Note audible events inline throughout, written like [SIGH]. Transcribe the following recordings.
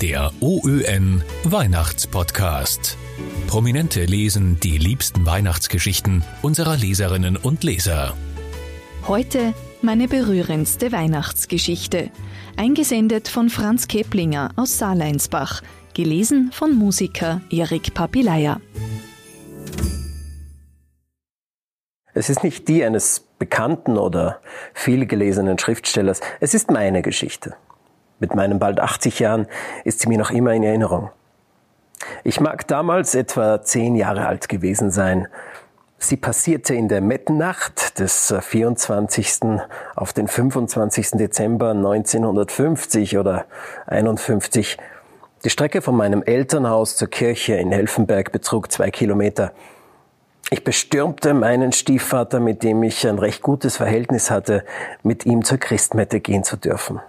Der OÖN Weihnachtspodcast. Prominente lesen die liebsten Weihnachtsgeschichten unserer Leserinnen und Leser. Heute meine berührendste Weihnachtsgeschichte. Eingesendet von Franz Keplinger aus Saarleinsbach. Gelesen von Musiker Erik Papilaya. Es ist nicht die eines bekannten oder vielgelesenen Schriftstellers, es ist meine Geschichte. Mit meinen bald 80 Jahren ist sie mir noch immer in Erinnerung. Ich mag damals etwa zehn Jahre alt gewesen sein. Sie passierte in der Mettennacht des 24. auf den 25. Dezember 1950 oder 51. Die Strecke von meinem Elternhaus zur Kirche in Helfenberg betrug zwei Kilometer. Ich bestürmte meinen Stiefvater, mit dem ich ein recht gutes Verhältnis hatte, mit ihm zur Christmette gehen zu dürfen.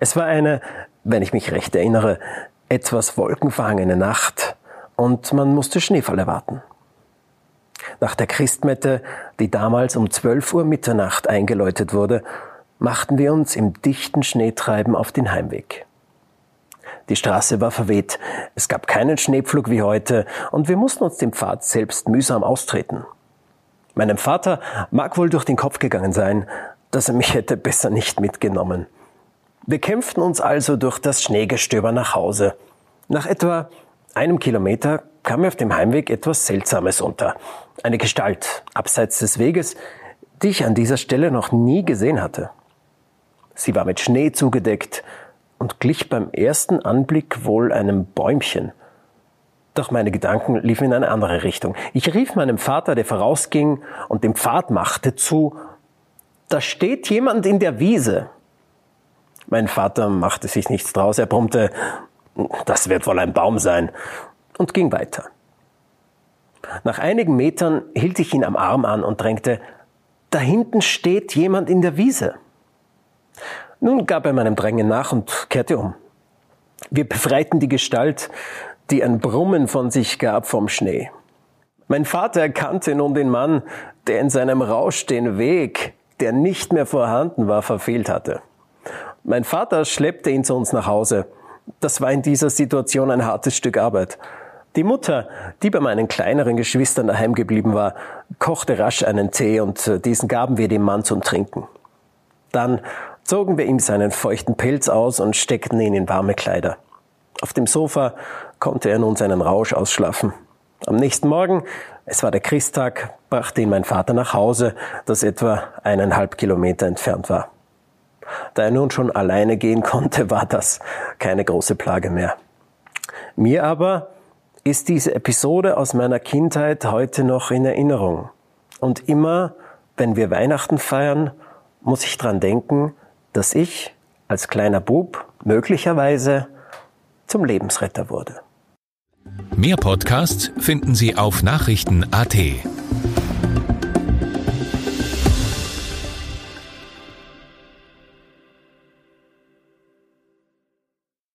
Es war eine, wenn ich mich recht erinnere, etwas wolkenverhangene Nacht und man musste Schneefall erwarten. Nach der Christmette, die damals um 12 Uhr Mitternacht eingeläutet wurde, machten wir uns im dichten Schneetreiben auf den Heimweg. Die Straße war verweht, es gab keinen Schneepflug wie heute und wir mussten uns den Pfad selbst mühsam austreten. Meinem Vater mag wohl durch den Kopf gegangen sein, dass er mich hätte besser nicht mitgenommen. Wir kämpften uns also durch das Schneegestöber nach Hause. Nach etwa einem Kilometer kam mir auf dem Heimweg etwas Seltsames unter. Eine Gestalt abseits des Weges, die ich an dieser Stelle noch nie gesehen hatte. Sie war mit Schnee zugedeckt und glich beim ersten Anblick wohl einem Bäumchen. Doch meine Gedanken liefen in eine andere Richtung. Ich rief meinem Vater, der vorausging und den Pfad machte, zu, da steht jemand in der Wiese. Mein Vater machte sich nichts draus. Er brummte, das wird wohl ein Baum sein, und ging weiter. Nach einigen Metern hielt ich ihn am Arm an und drängte, da hinten steht jemand in der Wiese. Nun gab er meinem Drängen nach und kehrte um. Wir befreiten die Gestalt, die ein Brummen von sich gab vom Schnee. Mein Vater erkannte nun den Mann, der in seinem Rausch den Weg, der nicht mehr vorhanden war, verfehlt hatte. Mein Vater schleppte ihn zu uns nach Hause. Das war in dieser Situation ein hartes Stück Arbeit. Die Mutter, die bei meinen kleineren Geschwistern daheim geblieben war, kochte rasch einen Tee und äh, diesen gaben wir dem Mann zum Trinken. Dann zogen wir ihm seinen feuchten Pelz aus und steckten ihn in warme Kleider. Auf dem Sofa konnte er nun seinen Rausch ausschlafen. Am nächsten Morgen, es war der Christtag, brachte ihn mein Vater nach Hause, das etwa eineinhalb Kilometer entfernt war. Da er nun schon alleine gehen konnte, [LAUGHS] war das keine große Plage mehr. Mir aber ist diese Episode aus meiner Kindheit heute noch in Erinnerung. Und immer, wenn wir Weihnachten feiern, muss ich dran denken, dass ich als kleiner Bub möglicherweise zum Lebensretter wurde. Mehr Podcasts finden Sie auf Nachrichten.at.